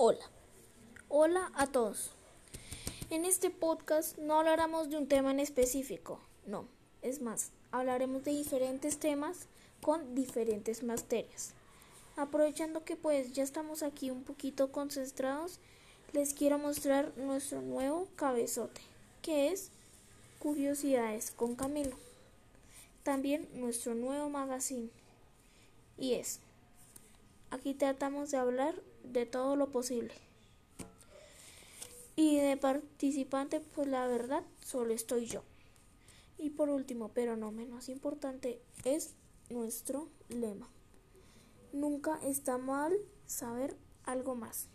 Hola. Hola a todos. En este podcast no hablaremos de un tema en específico, no, es más, hablaremos de diferentes temas con diferentes materias. Aprovechando que pues ya estamos aquí un poquito concentrados, les quiero mostrar nuestro nuevo cabezote, que es Curiosidades con Camilo. También nuestro nuevo magazine, y es Aquí tratamos de hablar de todo lo posible. Y de participante, pues la verdad, solo estoy yo. Y por último, pero no menos importante, es nuestro lema. Nunca está mal saber algo más.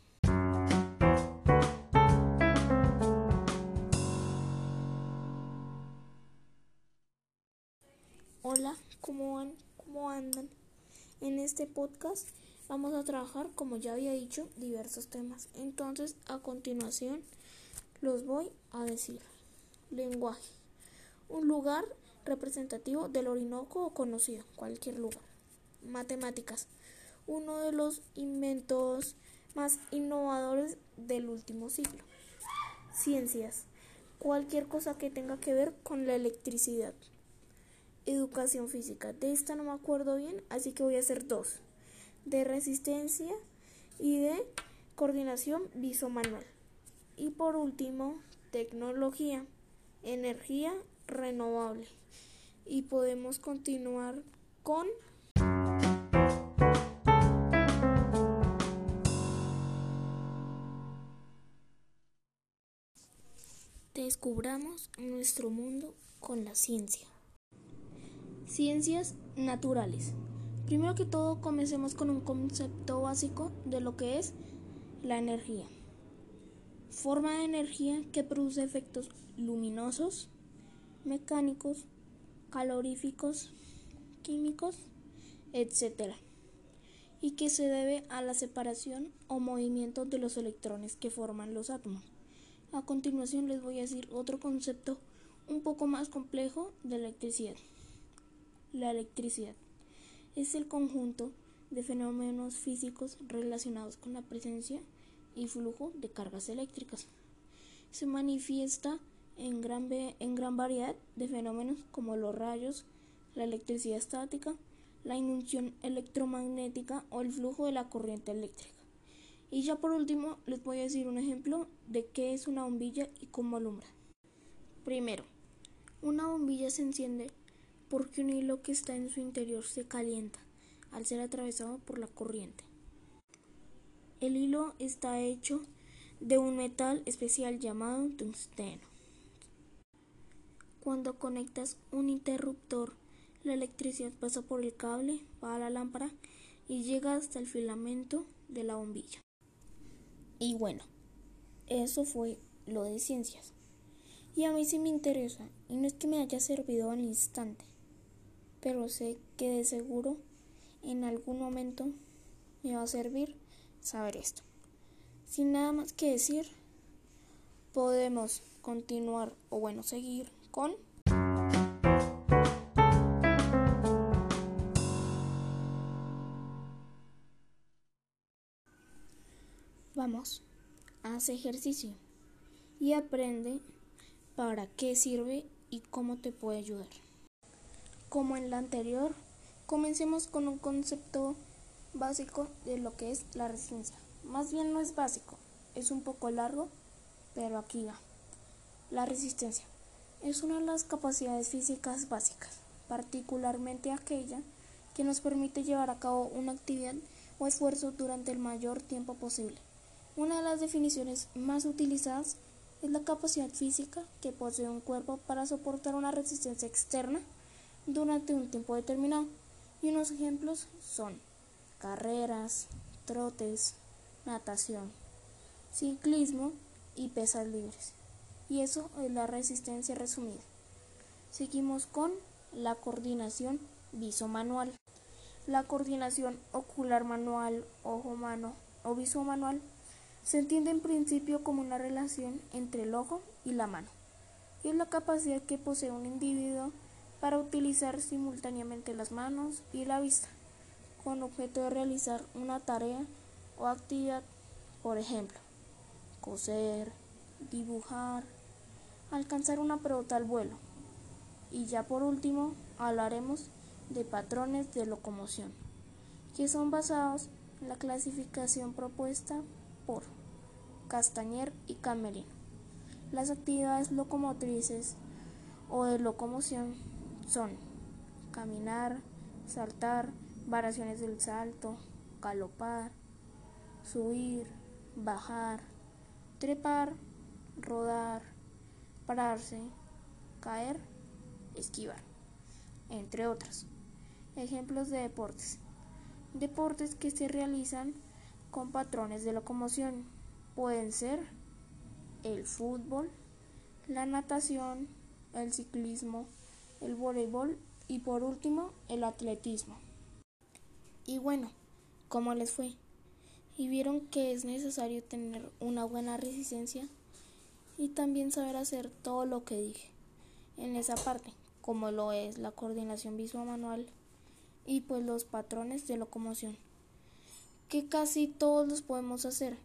Hola, ¿cómo van? ¿Cómo andan? En este podcast Vamos a trabajar, como ya había dicho, diversos temas. Entonces, a continuación, los voy a decir. Lenguaje. Un lugar representativo del Orinoco o conocido, cualquier lugar. Matemáticas. Uno de los inventos más innovadores del último siglo. Ciencias. Cualquier cosa que tenga que ver con la electricidad. Educación física. De esta no me acuerdo bien, así que voy a hacer dos de resistencia y de coordinación visomanual. Y por último, tecnología, energía renovable. Y podemos continuar con Descubramos nuestro mundo con la ciencia. Ciencias naturales. Primero que todo, comencemos con un concepto básico de lo que es la energía. Forma de energía que produce efectos luminosos, mecánicos, caloríficos, químicos, etc. Y que se debe a la separación o movimiento de los electrones que forman los átomos. A continuación les voy a decir otro concepto un poco más complejo de electricidad. La electricidad es el conjunto de fenómenos físicos relacionados con la presencia y flujo de cargas eléctricas. Se manifiesta en gran, en gran variedad de fenómenos como los rayos, la electricidad estática, la inducción electromagnética o el flujo de la corriente eléctrica. Y ya por último les voy a decir un ejemplo de qué es una bombilla y cómo alumbra. Primero, una bombilla se enciende porque un hilo que está en su interior se calienta al ser atravesado por la corriente. El hilo está hecho de un metal especial llamado tungsteno. Cuando conectas un interruptor, la electricidad pasa por el cable, va a la lámpara y llega hasta el filamento de la bombilla. Y bueno, eso fue lo de ciencias. Y a mí sí me interesa, y no es que me haya servido al instante, pero sé que de seguro en algún momento me va a servir saber esto. Sin nada más que decir, podemos continuar o bueno, seguir con... Vamos, haz ejercicio y aprende para qué sirve y cómo te puede ayudar. Como en la anterior, comencemos con un concepto básico de lo que es la resistencia. Más bien no es básico, es un poco largo, pero aquí va. La resistencia es una de las capacidades físicas básicas, particularmente aquella que nos permite llevar a cabo una actividad o esfuerzo durante el mayor tiempo posible. Una de las definiciones más utilizadas es la capacidad física que posee un cuerpo para soportar una resistencia externa durante un tiempo determinado. Y unos ejemplos son carreras, trotes, natación, ciclismo y pesas libres. Y eso es la resistencia resumida. Seguimos con la coordinación viso-manual. La coordinación ocular manual, ojo-mano o viso-manual se entiende en principio como una relación entre el ojo y la mano. Y es la capacidad que posee un individuo para utilizar simultáneamente las manos y la vista, con objeto de realizar una tarea o actividad Por ejemplo, coser, dibujar, alcanzar una pelota al vuelo. Y ya por último hablaremos de patrones de locomoción, que son basados en la clasificación propuesta por Castañer y Camerino. Las actividades locomotrices o de locomoción son caminar, saltar, variaciones del salto, galopar, subir, bajar, trepar, rodar, pararse, caer, esquivar, entre otros. Ejemplos de deportes. Deportes que se realizan con patrones de locomoción pueden ser el fútbol, la natación, el ciclismo, el voleibol y por último el atletismo. Y bueno, ¿cómo les fue? Y vieron que es necesario tener una buena resistencia y también saber hacer todo lo que dije en esa parte, como lo es la coordinación visual manual y pues los patrones de locomoción, que casi todos los podemos hacer.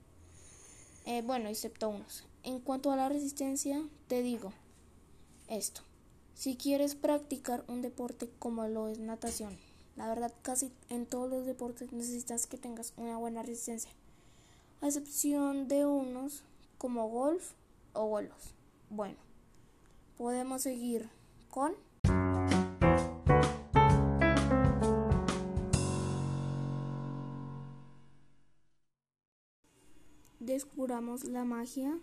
Eh, bueno, excepto unos. En cuanto a la resistencia, te digo esto. Si quieres practicar un deporte como lo es natación, la verdad casi en todos los deportes necesitas que tengas una buena resistencia, a excepción de unos como golf o vuelos. Bueno, podemos seguir con... Descubramos la magia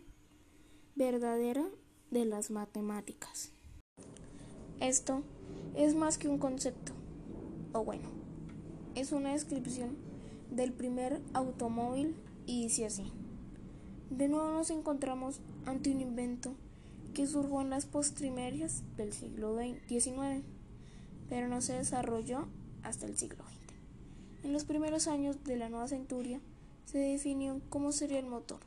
verdadera de las matemáticas. Esto es más que un concepto, o bueno, es una descripción del primer automóvil y dice así. De nuevo nos encontramos ante un invento que surgió en las postrimerias del siglo XIX, pero no se desarrolló hasta el siglo XX. En los primeros años de la nueva centuria se definió cómo sería el motor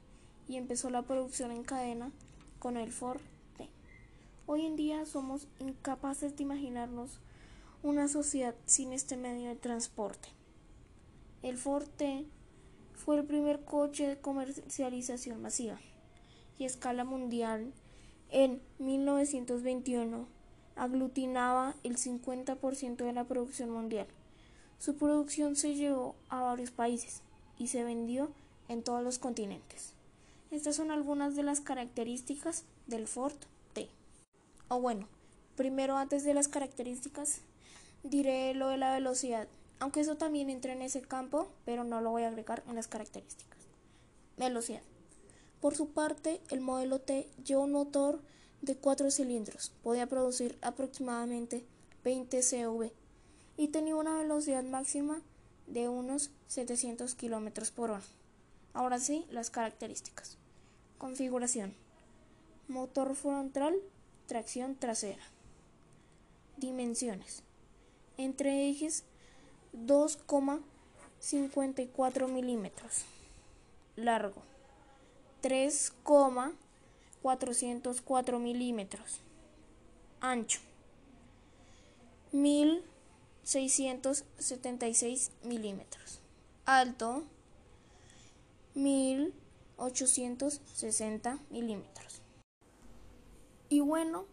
y empezó la producción en cadena con el Ford. Hoy en día somos incapaces de imaginarnos una sociedad sin este medio de transporte. El Ford T fue el primer coche de comercialización masiva y escala mundial en 1921 aglutinaba el 50% de la producción mundial. Su producción se llevó a varios países y se vendió en todos los continentes. Estas son algunas de las características del Ford O bueno, primero antes de las características diré lo de la velocidad, aunque eso también entra en ese campo, pero no lo voy a agregar en las características. Velocidad. Por su parte, el modelo T lleva un motor de 4 cilindros, podía producir aproximadamente 20 CV y tenía una velocidad máxima de unos 700 km por hora. Ahora sí, las características. Configuración. Motor frontal, tracción trasera. Dimensiones. Entre ejes 2,54 milímetros. Largo 3,404 milímetros. Ancho 1676 milímetros. Alto 1860 milímetros. Y bueno,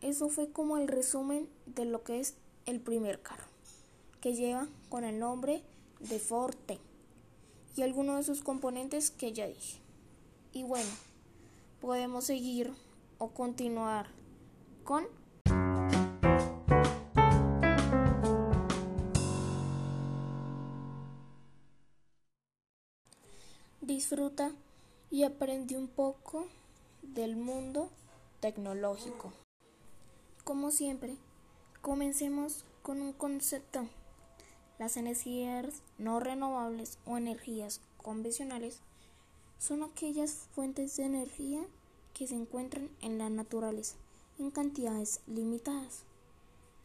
eso fue como el resumen de lo que es el primer carro, que lleva con el nombre de Forte y algunos de sus componentes que ya dije. Y bueno, podemos seguir o continuar con disfruta y aprende un poco del mundo tecnológico. Como siempre, comencemos con un concepto. Las energías no renovables o energías convencionales son aquellas fuentes de energía que se encuentran en la naturaleza en cantidades limitadas,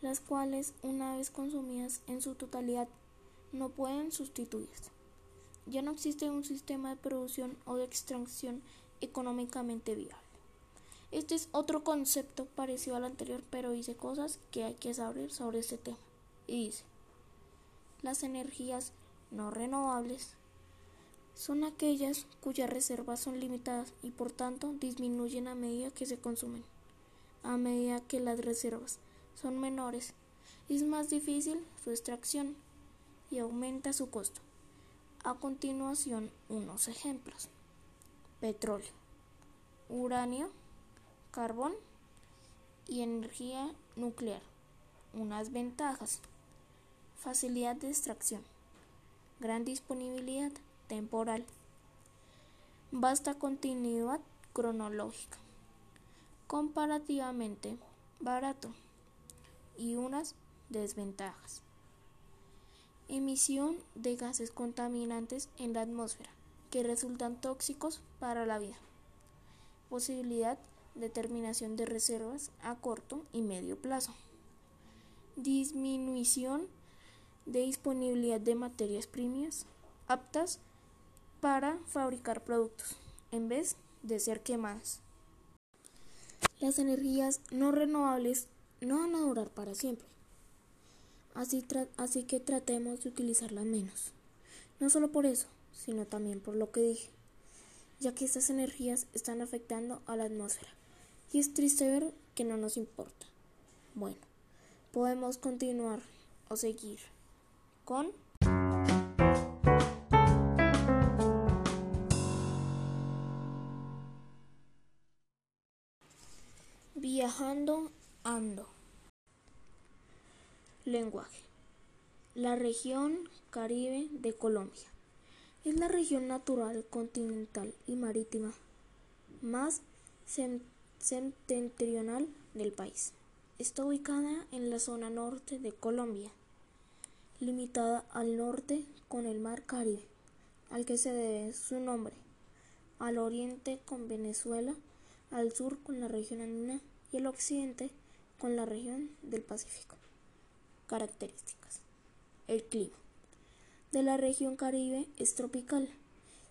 las cuales una vez consumidas en su totalidad no pueden sustituirse. Ya no existe un sistema de producción o de extracción económicamente viable. Este es otro concepto parecido al anterior, pero dice cosas que hay que saber sobre este tema. Y dice, las energías no renovables son aquellas cuyas reservas son limitadas y por tanto disminuyen a medida que se consumen. A medida que las reservas son menores, es más difícil su extracción y aumenta su costo. A continuación, unos ejemplos. Petróleo, uranio, carbón y energía nuclear. Unas ventajas. Facilidad de extracción. Gran disponibilidad temporal. Vasta continuidad cronológica. Comparativamente barato. Y unas desventajas. Emisión de gases contaminantes en la atmósfera que resultan tóxicos para la vida. Posibilidad de terminación de reservas a corto y medio plazo. Disminución de disponibilidad de materias primas aptas para fabricar productos en vez de ser quemadas. Las energías no renovables no van a durar para siempre. Así, así que tratemos de utilizarlas menos. No solo por eso, sino también por lo que dije, ya que estas energías están afectando a la atmósfera. Y es triste ver que no nos importa. Bueno, podemos continuar o seguir con... Viajando ando. Lenguaje. La región Caribe de Colombia es la región natural, continental y marítima más septentrional del país. Está ubicada en la zona norte de Colombia, limitada al norte con el mar Caribe, al que se debe su nombre, al oriente con Venezuela, al sur con la región andina y al occidente con la región del Pacífico. Características. El clima de la región Caribe es tropical,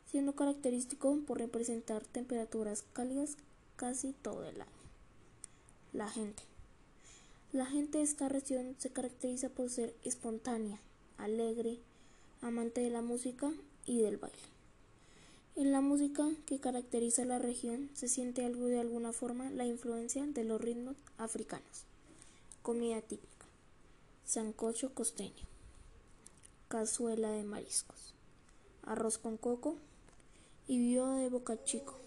siendo característico por representar temperaturas cálidas casi todo el año. La gente. La gente de esta región se caracteriza por ser espontánea, alegre, amante de la música y del baile. En la música que caracteriza la región se siente algo de alguna forma la influencia de los ritmos africanos. Comida típica sancocho costeño, cazuela de mariscos, arroz con coco y viudo de boca chico.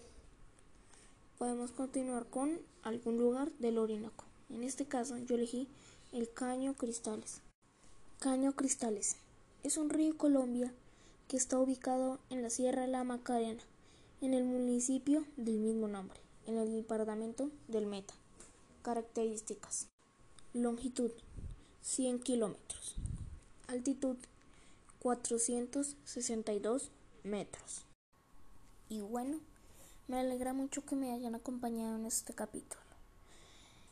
Podemos continuar con algún lugar del Orinoco. En este caso yo elegí el Caño Cristales. Caño Cristales es un río Colombia que está ubicado en la Sierra la Macarena, en el municipio del mismo nombre, en el departamento del Meta. Características. Longitud 100 kilómetros. Altitud 462 metros. Y bueno, me alegra mucho que me hayan acompañado en este capítulo.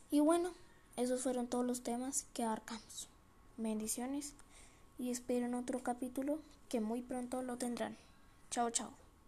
Y bueno, esos fueron todos los temas que abarcamos. Bendiciones y espero en otro capítulo que muy pronto lo tendrán. Chao, chao.